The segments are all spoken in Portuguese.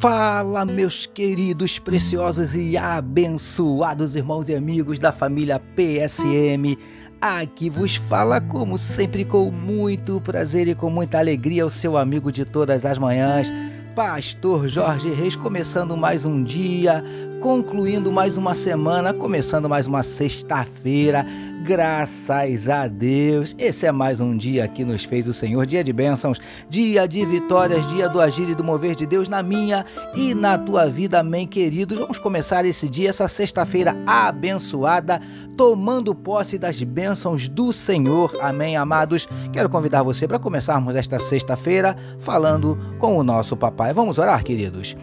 Fala, meus queridos, preciosos e abençoados irmãos e amigos da família PSM. Aqui vos fala, como sempre, com muito prazer e com muita alegria, o seu amigo de todas as manhãs, Pastor Jorge Reis, começando mais um dia, concluindo mais uma semana, começando mais uma sexta-feira. Graças a Deus, esse é mais um dia que nos fez o Senhor, dia de bênçãos, dia de vitórias, dia do agir e do mover de Deus na minha e na tua vida, amém, queridos. Vamos começar esse dia, essa sexta-feira abençoada, tomando posse das bênçãos do Senhor, amém, amados. Quero convidar você para começarmos esta sexta-feira falando com o nosso papai. Vamos orar, queridos.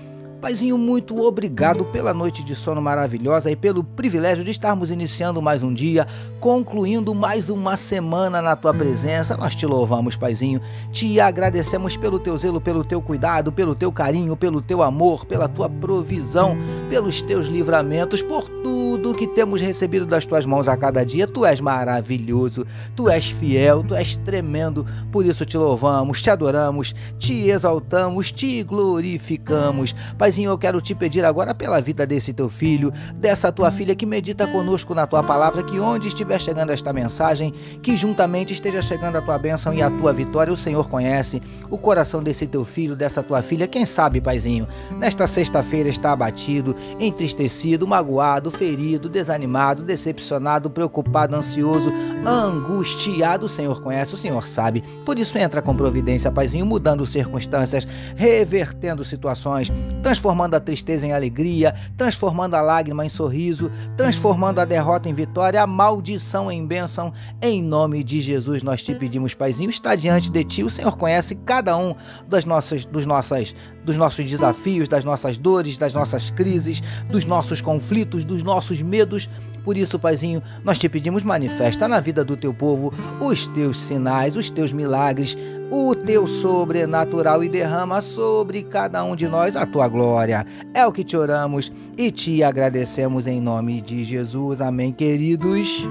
Paizinho, muito obrigado pela noite de sono maravilhosa e pelo privilégio de estarmos iniciando mais um dia, concluindo mais uma semana na tua presença. Nós te louvamos, Paizinho, te agradecemos pelo teu zelo, pelo teu cuidado, pelo teu carinho, pelo teu amor, pela tua provisão, pelos teus livramentos, por tudo que temos recebido das tuas mãos a cada dia. Tu és maravilhoso, tu és fiel, tu és tremendo. Por isso te louvamos, te adoramos, te exaltamos, te glorificamos. Paizinho, Paizinho, eu quero te pedir agora pela vida desse teu filho, dessa tua filha que medita conosco na tua palavra, que onde estiver chegando esta mensagem, que juntamente esteja chegando a tua bênção e a tua vitória. O Senhor conhece o coração desse teu filho, dessa tua filha. Quem sabe, Paizinho, nesta sexta-feira está abatido, entristecido, magoado, ferido, desanimado, decepcionado, preocupado, ansioso, angustiado. O Senhor conhece, o Senhor sabe. Por isso entra com providência, Paizinho, mudando circunstâncias, revertendo situações, transformando a tristeza em alegria, transformando a lágrima em sorriso, transformando a derrota em vitória, a maldição em bênção. Em nome de Jesus nós te pedimos, Paizinho, está diante de ti. O Senhor conhece cada um das nossas, dos, nossas, dos nossos desafios, das nossas dores, das nossas crises, dos nossos conflitos, dos nossos medos. Por isso, Paizinho, nós te pedimos, manifesta na vida do teu povo os teus sinais, os teus milagres, o teu sobrenatural e derrama sobre cada um de nós a tua glória. É o que te oramos e te agradecemos em nome de Jesus. Amém, queridos.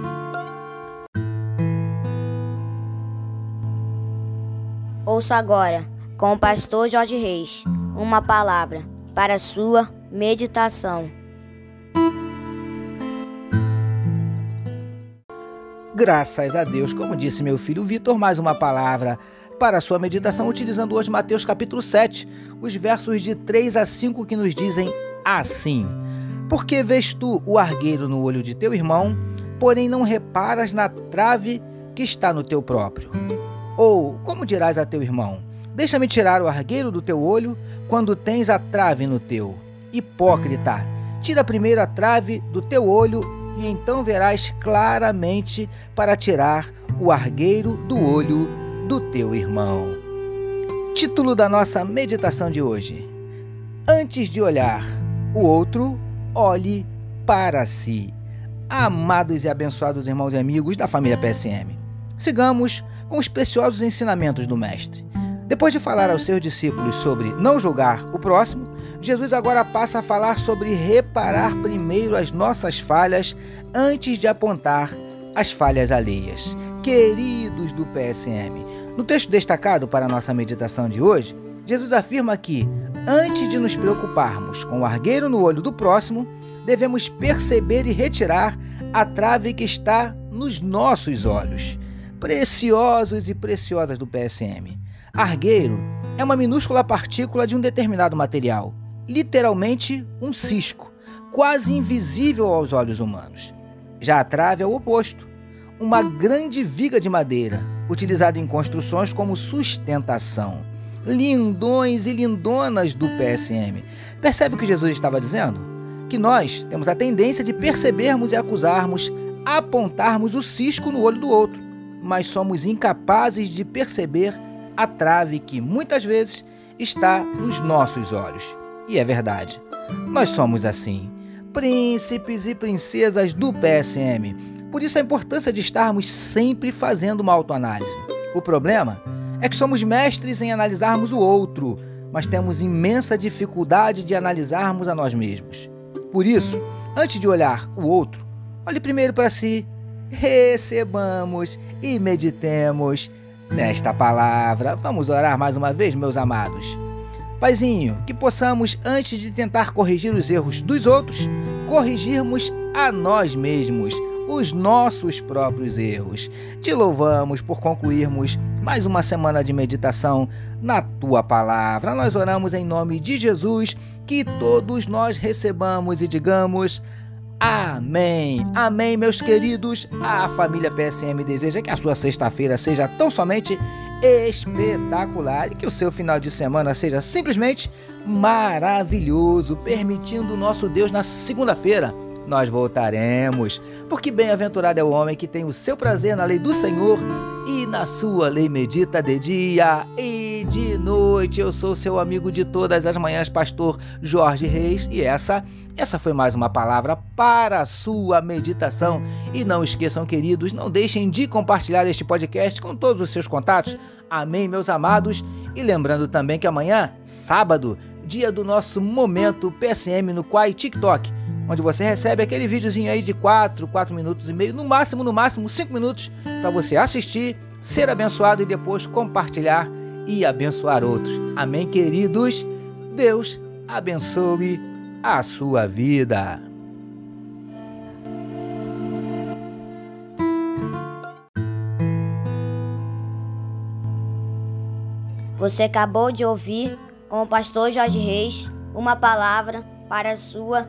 Ouça agora, com o pastor Jorge Reis, uma palavra para sua meditação. Graças a Deus, como disse meu filho Vitor, mais uma palavra para sua meditação, utilizando hoje Mateus capítulo 7, os versos de 3 a 5 que nos dizem assim: Porque vês tu o argueiro no olho de teu irmão, porém não reparas na trave que está no teu próprio? Ou como dirás a teu irmão: Deixa-me tirar o argueiro do teu olho, quando tens a trave no teu? Hipócrita, tira primeiro a trave do teu olho, e então verás claramente para tirar o argueiro do olho do teu irmão. Título da nossa meditação de hoje: Antes de olhar o outro, olhe para si. Amados e abençoados irmãos e amigos da família PSM, sigamos com os preciosos ensinamentos do Mestre. Depois de falar aos seus discípulos sobre não julgar o próximo, Jesus agora passa a falar sobre reparar primeiro as nossas falhas antes de apontar as falhas alheias. Queridos do PSM, no texto destacado para a nossa meditação de hoje, Jesus afirma que, antes de nos preocuparmos com o argueiro no olho do próximo, devemos perceber e retirar a trave que está nos nossos olhos. Preciosos e preciosas do PSM. Argueiro é uma minúscula partícula de um determinado material, literalmente um cisco, quase invisível aos olhos humanos. Já a trave é o oposto, uma grande viga de madeira, utilizada em construções como sustentação. Lindões e lindonas do PSM. Percebe o que Jesus estava dizendo? Que nós temos a tendência de percebermos e acusarmos, apontarmos o cisco no olho do outro, mas somos incapazes de perceber a trave que muitas vezes está nos nossos olhos. E é verdade. Nós somos assim, príncipes e princesas do PSM por isso a importância de estarmos sempre fazendo uma autoanálise. O problema é que somos mestres em analisarmos o outro, mas temos imensa dificuldade de analisarmos a nós mesmos. Por isso, antes de olhar o outro, olhe primeiro para si, recebamos e meditemos nesta palavra. Vamos orar mais uma vez, meus amados. Paizinho, que possamos, antes de tentar corrigir os erros dos outros, corrigirmos a nós mesmos os nossos próprios erros. Te louvamos por concluirmos mais uma semana de meditação na tua palavra. Nós oramos em nome de Jesus, que todos nós recebamos e digamos. Amém. Amém, meus queridos. A família PSM deseja que a sua sexta-feira seja tão somente espetacular e que o seu final de semana seja simplesmente maravilhoso, permitindo o nosso Deus na segunda-feira nós voltaremos. Porque bem-aventurado é o homem que tem o seu prazer na lei do Senhor e na sua lei medita de dia e de noite. Eu sou seu amigo de todas as manhãs, pastor Jorge Reis, e essa essa foi mais uma palavra para a sua meditação. E não esqueçam, queridos, não deixem de compartilhar este podcast com todos os seus contatos. Amém, meus amados. E lembrando também que amanhã, sábado, dia do nosso momento PSM no Quai TikTok onde você recebe aquele videozinho aí de 4, 4 minutos e meio, no máximo, no máximo 5 minutos, para você assistir, ser abençoado e depois compartilhar e abençoar outros. Amém, queridos? Deus abençoe a sua vida. Você acabou de ouvir com o pastor Jorge Reis uma palavra para a sua